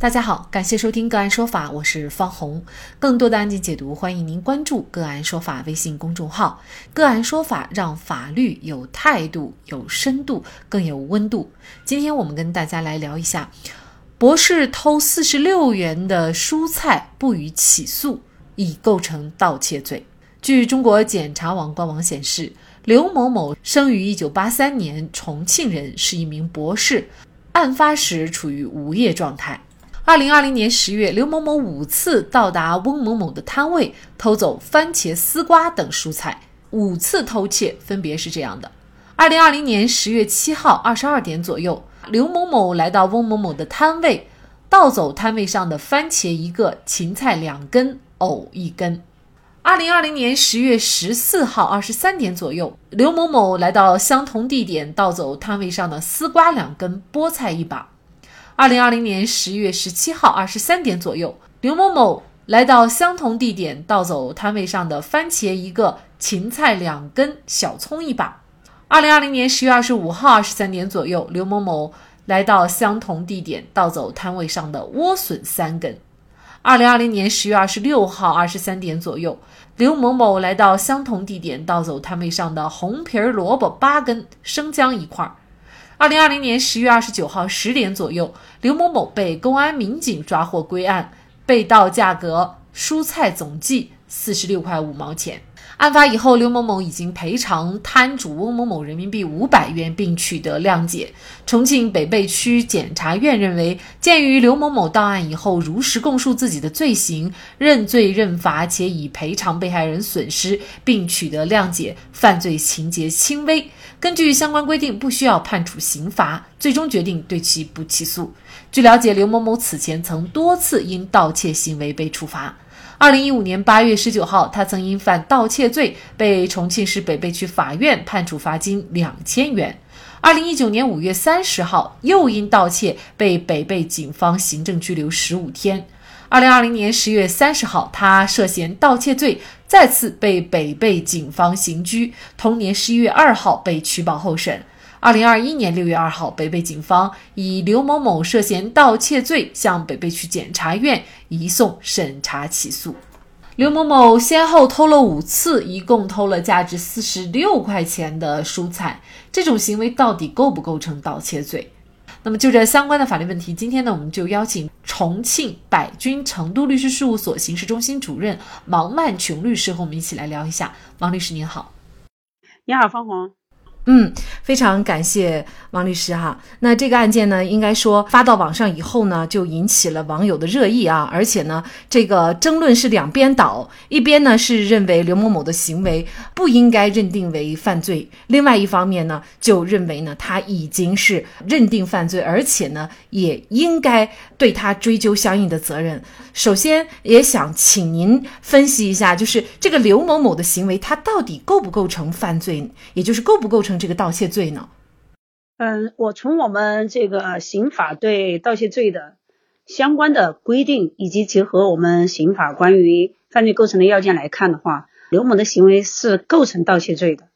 大家好，感谢收听个案说法，我是方红。更多的案件解读，欢迎您关注个案说法微信公众号。个案说法让法律有态度、有深度、更有温度。今天我们跟大家来聊一下，博士偷四十六元的蔬菜不予起诉，已构成盗窃罪。据中国检察网官网显示，刘某某生于一九八三年，重庆人，是一名博士，案发时处于无业状态。二零二零年十月，刘某某五次到达翁某某的摊位，偷走番茄、丝瓜等蔬菜。五次偷窃分别是这样的：二零二零年十月七号二十二点左右，刘某某来到翁某某的摊位，盗走摊位上的番茄一个、芹菜两根、藕一根。二零二零年十月十四号二十三点左右，刘某某来到相同地点，盗走摊位上的丝瓜两根、菠菜一把。二零二零年十月十七号二十三点左右，刘某某来到相同地点，盗走摊位上的番茄一个、芹菜两根、小葱一把。二零二零年十月二十五号二十三点左右，刘某某来到相同地点，盗走摊位上的莴笋三根。二零二零年十月二十六号二十三点左右，刘某某来到相同地点，盗走摊位上的红皮萝卜八根、生姜一块。二零二零年十月二十九号十点左右，刘某某被公安民警抓获归案，被盗价格蔬菜总计四十六块五毛钱。案发以后，刘某某已经赔偿摊主翁某某人民币五百元，并取得谅解。重庆北碚区检察院认为，鉴于刘某某到案以后如实供述自己的罪行，认罪认罚，且已赔偿被害人损失，并取得谅解，犯罪情节轻微，根据相关规定，不需要判处刑罚，最终决定对其不起诉。据了解，刘某某此前曾多次因盗窃行为被处罚。二零一五年八月十九号，他曾因犯盗窃罪被重庆市北碚区法院判处罚金两千元。二零一九年五月三十号，又因盗窃被北碚警方行政拘留十五天。二零二零年十月三十号，他涉嫌盗窃罪再次被北碚警方刑拘，同年十一月二号被取保候审。二零二一年六月二号，北碚警方以刘某某涉嫌盗窃罪向北碚区检察院移送审查起诉。刘某某先后偷了五次，一共偷了价值四十六块钱的蔬菜，这种行为到底构不构成盗窃罪？那么就这相关的法律问题，今天呢，我们就邀请重庆百君成都律师事务所刑事中心主任王曼琼律师和我们一起来聊一下。王律师您好，你好，方红。嗯，非常感谢王律师哈。那这个案件呢，应该说发到网上以后呢，就引起了网友的热议啊。而且呢，这个争论是两边倒，一边呢是认为刘某某的行为不应该认定为犯罪，另外一方面呢就认为呢他已经是认定犯罪，而且呢也应该对他追究相应的责任。首先也想请您分析一下，就是这个刘某某的行为，他到底构不构成犯罪，也就是构不构成。这个盗窃罪呢？嗯，我从我们这个刑法对盗窃罪的相关的规定，以及结合我们刑法关于犯罪构成的要件来看的话，刘某的行为是构成盗窃罪的，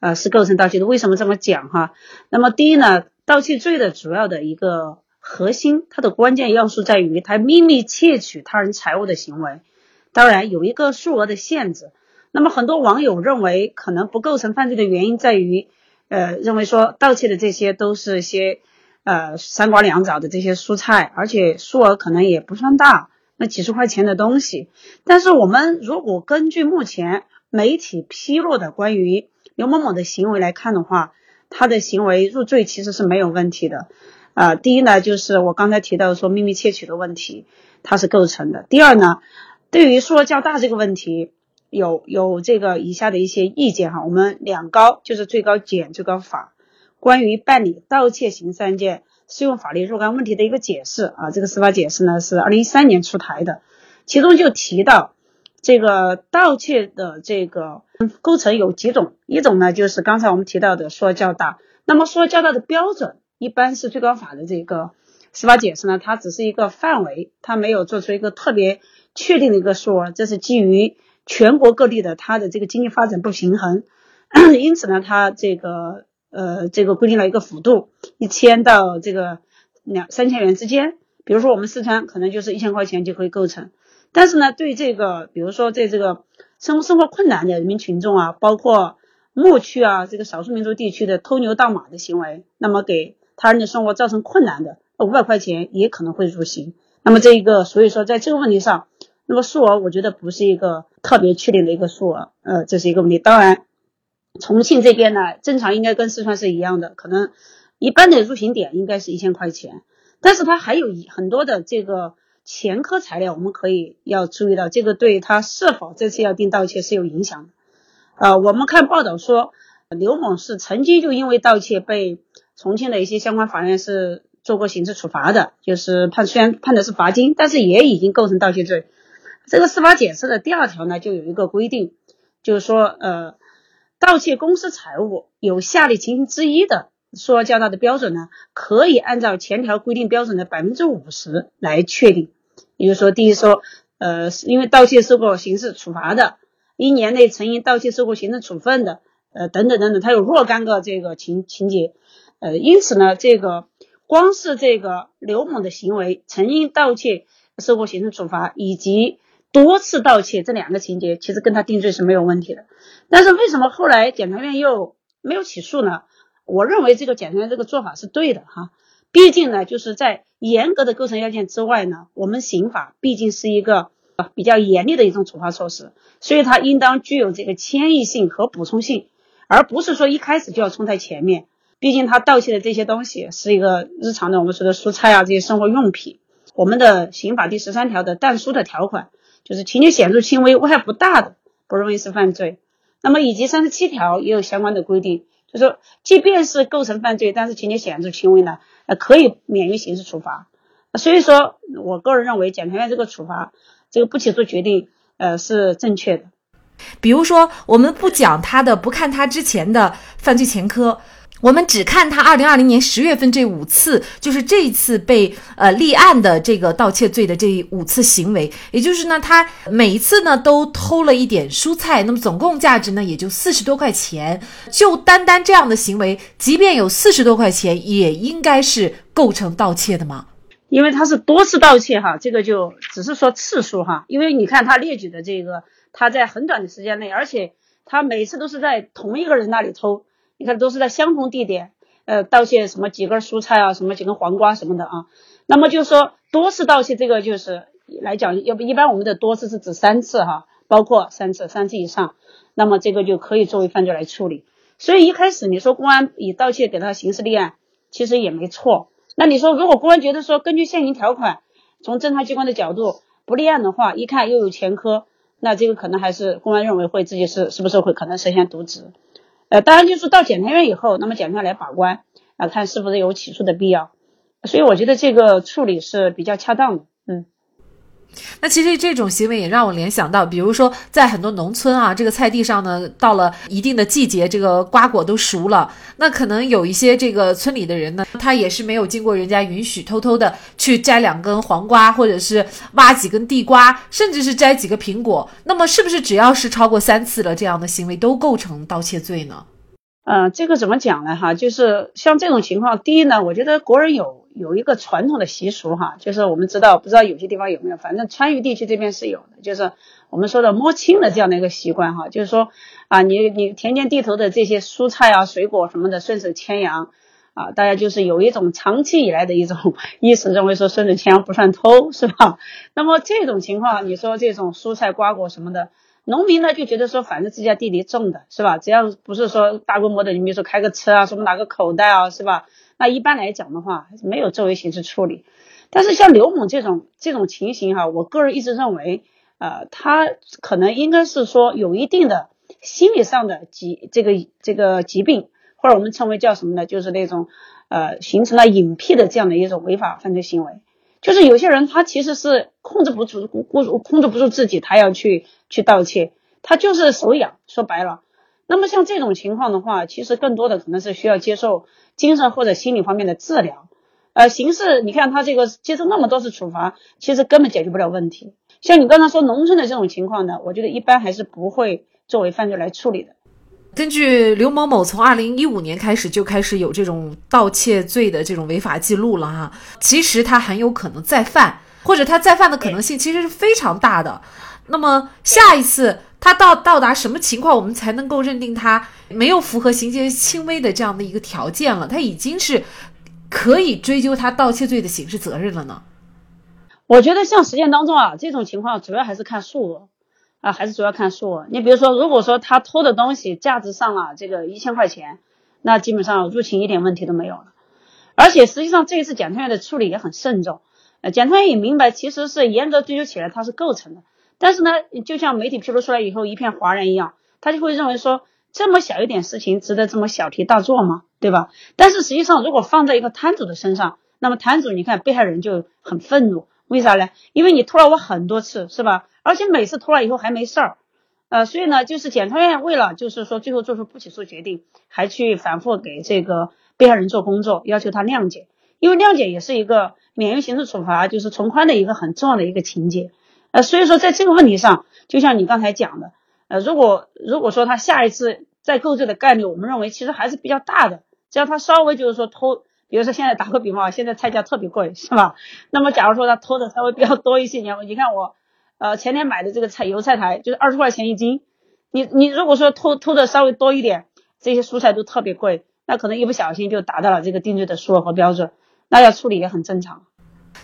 呃，是构成盗窃的。为什么这么讲哈？那么第一呢，盗窃罪的主要的一个核心，它的关键要素在于他秘密窃取他人财物的行为，当然有一个数额的限制。那么很多网友认为，可能不构成犯罪的原因在于，呃，认为说盗窃的这些都是一些呃三瓜两枣的这些蔬菜，而且数额可能也不算大，那几十块钱的东西。但是我们如果根据目前媒体披露的关于刘某某的行为来看的话，他的行为入罪其实是没有问题的。啊，第一呢，就是我刚才提到说秘密窃取的问题，它是构成的。第二呢，对于数额较大这个问题。有有这个以下的一些意见哈，我们两高就是最高检、最高法关于办理盗窃刑事案件适用法律若干问题的一个解释啊，这个司法解释呢是二零一三年出台的，其中就提到这个盗窃的这个构成有几种，一种呢就是刚才我们提到的数额较大，那么数额较大的标准一般是最高法的这个司法解释呢，它只是一个范围，它没有做出一个特别确定的一个数额，这是基于。全国各地的它的这个经济发展不平衡，因此呢，它这个呃这个规定了一个幅度，一千到这个两三千元之间。比如说我们四川可能就是一千块钱就可以构成，但是呢，对这个比如说在这个生生活困难的人民群众啊，包括牧区啊这个少数民族地区的偷牛盗马的行为，那么给他人的生活造成困难的，五百块钱也可能会入刑。那么这一个，所以说在这个问题上，那么数额我觉得不是一个特别确定的一个数额，呃，这是一个问题。当然，重庆这边呢，正常应该跟四川是一样的，可能一般的入刑点应该是一千块钱，但是它还有一很多的这个前科材料，我们可以要注意到，这个对他是否这次要定盗窃是有影响的。呃，我们看报道说，刘某是曾经就因为盗窃被重庆的一些相关法院是。做过刑事处罚的，就是判虽然判的是罚金，但是也已经构成盗窃罪。这个司法解释的第二条呢，就有一个规定，就是说，呃，盗窃公私财物有下列情形之一的，数额较大的标准呢，可以按照前条规定标准的百分之五十来确定。也就是说，第一说，呃，因为盗窃受过刑事处罚的，一年内曾因盗窃受过行政处分的，呃，等等等等，它有若干个这个情情节，呃，因此呢，这个。光是这个刘某的行为，曾因盗窃受过行政处罚，以及多次盗窃这两个情节，其实跟他定罪是没有问题的。但是为什么后来检察院又没有起诉呢？我认为这个检察院这个做法是对的哈。毕竟呢，就是在严格的构成要件之外呢，我们刑法毕竟是一个比较严厉的一种处罚措施，所以它应当具有这个迁移性和补充性，而不是说一开始就要冲在前面。毕竟他盗窃的这些东西是一个日常的，我们说的蔬菜啊这些生活用品。我们的刑法第十三条的但书的条款，就是情节显著轻微、危害不大的，不容易是犯罪。那么以及三十七条也有相关的规定，就说即便是构成犯罪，但是情节显著轻微呢，呃可以免于刑事处罚。所以说我个人认为，检察院这个处罚这个不起诉决定，呃是正确的。比如说，我们不讲他的，不看他之前的犯罪前科。我们只看他二零二零年十月份这五次，就是这一次被呃立案的这个盗窃罪的这五次行为，也就是呢，他每一次呢都偷了一点蔬菜，那么总共价值呢也就四十多块钱。就单单这样的行为，即便有四十多块钱，也应该是构成盗窃的吗？因为他是多次盗窃哈，这个就只是说次数哈。因为你看他列举的这个，他在很短的时间内，而且他每次都是在同一个人那里偷。你看，都是在相同地点，呃，盗窃什么几根蔬菜啊，什么几根黄瓜什么的啊。那么就是说多次盗窃，这个就是来讲，要不一般我们的多次是指三次哈，包括三次、三次以上，那么这个就可以作为犯罪来处理。所以一开始你说公安以盗窃给他刑事立案，其实也没错。那你说如果公安觉得说根据现行条款，从侦查机关的角度不立案的话，一看又有前科，那这个可能还是公安认为会自己是是不是会可能涉嫌渎职。呃，当然就是到检察院以后，那么检察院来把关啊，看是不是有起诉的必要，所以我觉得这个处理是比较恰当的，嗯。那其实这种行为也让我联想到，比如说在很多农村啊，这个菜地上呢，到了一定的季节，这个瓜果都熟了，那可能有一些这个村里的人呢，他也是没有经过人家允许，偷偷的去摘两根黄瓜，或者是挖几根地瓜，甚至是摘几个苹果。那么是不是只要是超过三次了，这样的行为都构成盗窃罪呢？嗯，这个怎么讲呢？哈，就是像这种情况，第一呢，我觉得国人有。有一个传统的习俗哈，就是我们知道，不知道有些地方有没有，反正川渝地区这边是有的，就是我们说的摸清的这样的一个习惯哈，就是说啊，你你田间地头的这些蔬菜啊、水果什么的，顺手牵羊啊，大家就是有一种长期以来的一种意识，认为说顺手牵羊不算偷，是吧？那么这种情况，你说这种蔬菜瓜果什么的，农民呢就觉得说，反正自家地里种的是吧？只要不是说大规模的，你比如说开个车啊，什么拿个口袋啊，是吧？那一般来讲的话，没有作为刑事处理。但是像刘某这种这种情形哈，我个人一直认为，呃，他可能应该是说有一定的心理上的疾这个这个疾病，或者我们称为叫什么呢？就是那种呃形成了隐蔽的这样的一种违法犯罪行为。就是有些人他其实是控制不住，控控制不住自己，他要去去盗窃，他就是手痒。说白了，那么像这种情况的话，其实更多的可能是需要接受。精神或者心理方面的治疗，呃，刑事你看他这个接受那么多次处罚，其实根本解决不了问题。像你刚才说农村的这种情况呢，我觉得一般还是不会作为犯罪来处理的。根据刘某某从二零一五年开始就开始有这种盗窃罪的这种违法记录了哈，其实他很有可能再犯，或者他再犯的可能性其实是非常大的。那么下一次他到到达什么情况，我们才能够认定他没有符合情节轻微的这样的一个条件了？他已经是可以追究他盗窃罪的刑事责任了呢？我觉得像实践当中啊，这种情况主要还是看数额。啊，还是主要看数额。你比如说，如果说他偷的东西价值上了这个一千块钱，那基本上入侵一点问题都没有了。而且实际上这一次检察院的处理也很慎重，呃，检察院也明白其实是严格追究起来它是构成的。但是呢，就像媒体披露出来以后一片哗然一样，他就会认为说这么小一点事情值得这么小题大做吗？对吧？但是实际上如果放在一个摊主的身上，那么摊主你看被害人就很愤怒，为啥呢？因为你偷了我很多次，是吧？而且每次偷了以后还没事儿，呃，所以呢，就是检察院为了就是说最后做出不起诉决定，还去反复给这个被害人做工作，要求他谅解，因为谅解也是一个免于刑事处罚，就是从宽的一个很重要的一个情节，呃，所以说在这个问题上，就像你刚才讲的，呃，如果如果说他下一次再构罪的概率，我们认为其实还是比较大的，只要他稍微就是说偷，比如说现在打个比方，现在菜价特别贵，是吧？那么假如说他偷的稍微比较多一些，你你看我。呃，前天买的这个菜油菜苔就是二十块钱一斤，你你如果说偷偷的稍微多一点，这些蔬菜都特别贵，那可能一不小心就达到了这个定罪的数额和标准，那要处理也很正常。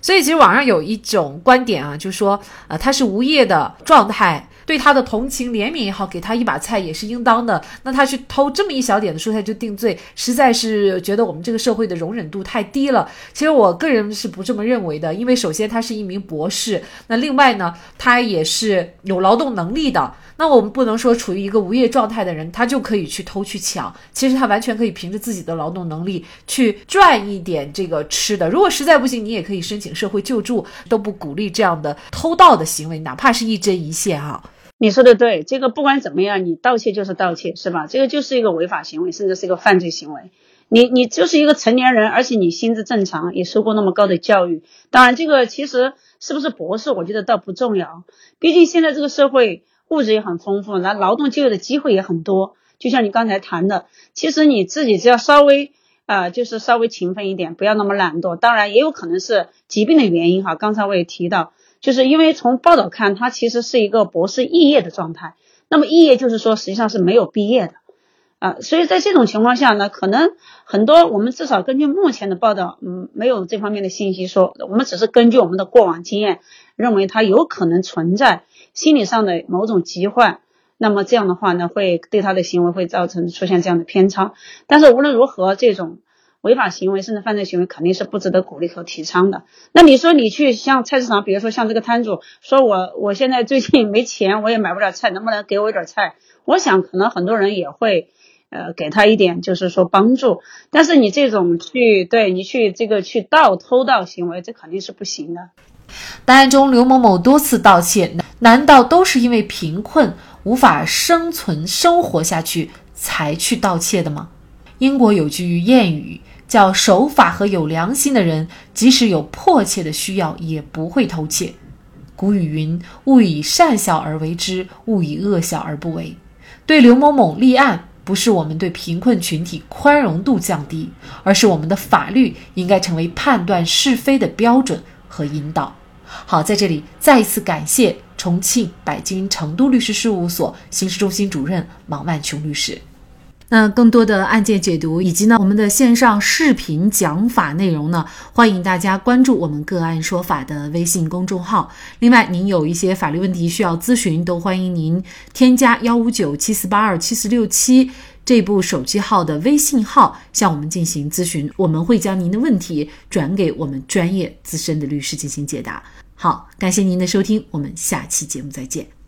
所以其实网上有一种观点啊，就说，呃，他是无业的状态。对他的同情怜悯也好，给他一把菜也是应当的。那他去偷这么一小点的蔬菜就定罪，实在是觉得我们这个社会的容忍度太低了。其实我个人是不这么认为的，因为首先他是一名博士，那另外呢，他也是有劳动能力的。那我们不能说处于一个无业状态的人，他就可以去偷去抢。其实他完全可以凭着自己的劳动能力去赚一点这个吃的。如果实在不行，你也可以申请社会救助，都不鼓励这样的偷盗的行为，哪怕是一针一线哈。你说的对，这个不管怎么样，你盗窃就是盗窃，是吧？这个就是一个违法行为，甚至是一个犯罪行为。你你就是一个成年人，而且你心智正常，也受过那么高的教育。当然，这个其实是不是博士，我觉得倒不重要。毕竟现在这个社会物质也很丰富，那劳动就业的机会也很多。就像你刚才谈的，其实你自己只要稍微啊，就是稍微勤奋一点，不要那么懒惰。当然，也有可能是疾病的原因哈。刚才我也提到。就是因为从报道看，他其实是一个博士肄业的状态。那么肄业就是说，实际上是没有毕业的啊。所以在这种情况下呢，可能很多我们至少根据目前的报道，嗯，没有这方面的信息说，我们只是根据我们的过往经验，认为他有可能存在心理上的某种疾患。那么这样的话呢，会对他的行为会造成出现这样的偏差。但是无论如何，这种。违法行为甚至犯罪行为肯定是不值得鼓励和提倡的。那你说你去像菜市场，比如说像这个摊主说，我我现在最近没钱，我也买不了菜，能不能给我一点菜？我想可能很多人也会呃给他一点，就是说帮助。但是你这种去对你去这个去盗偷盗行为，这肯定是不行的。档案中刘某某多次盗窃，难道都是因为贫困无法生存生活下去才去盗窃的吗？英国有句谚语。叫守法和有良心的人，即使有迫切的需要，也不会偷窃。古语云：“勿以善小而为之，勿以恶小而不为。”对刘某某立案，不是我们对贫困群体宽容度降低，而是我们的法律应该成为判断是非的标准和引导。好，在这里再一次感谢重庆百金成都律师事务所刑事中心主任王万琼律师。那更多的案件解读以及呢我们的线上视频讲法内容呢，欢迎大家关注我们个案说法的微信公众号。另外，您有一些法律问题需要咨询，都欢迎您添加幺五九七四八二七四六七这部手机号的微信号向我们进行咨询，我们会将您的问题转给我们专业资深的律师进行解答。好，感谢您的收听，我们下期节目再见。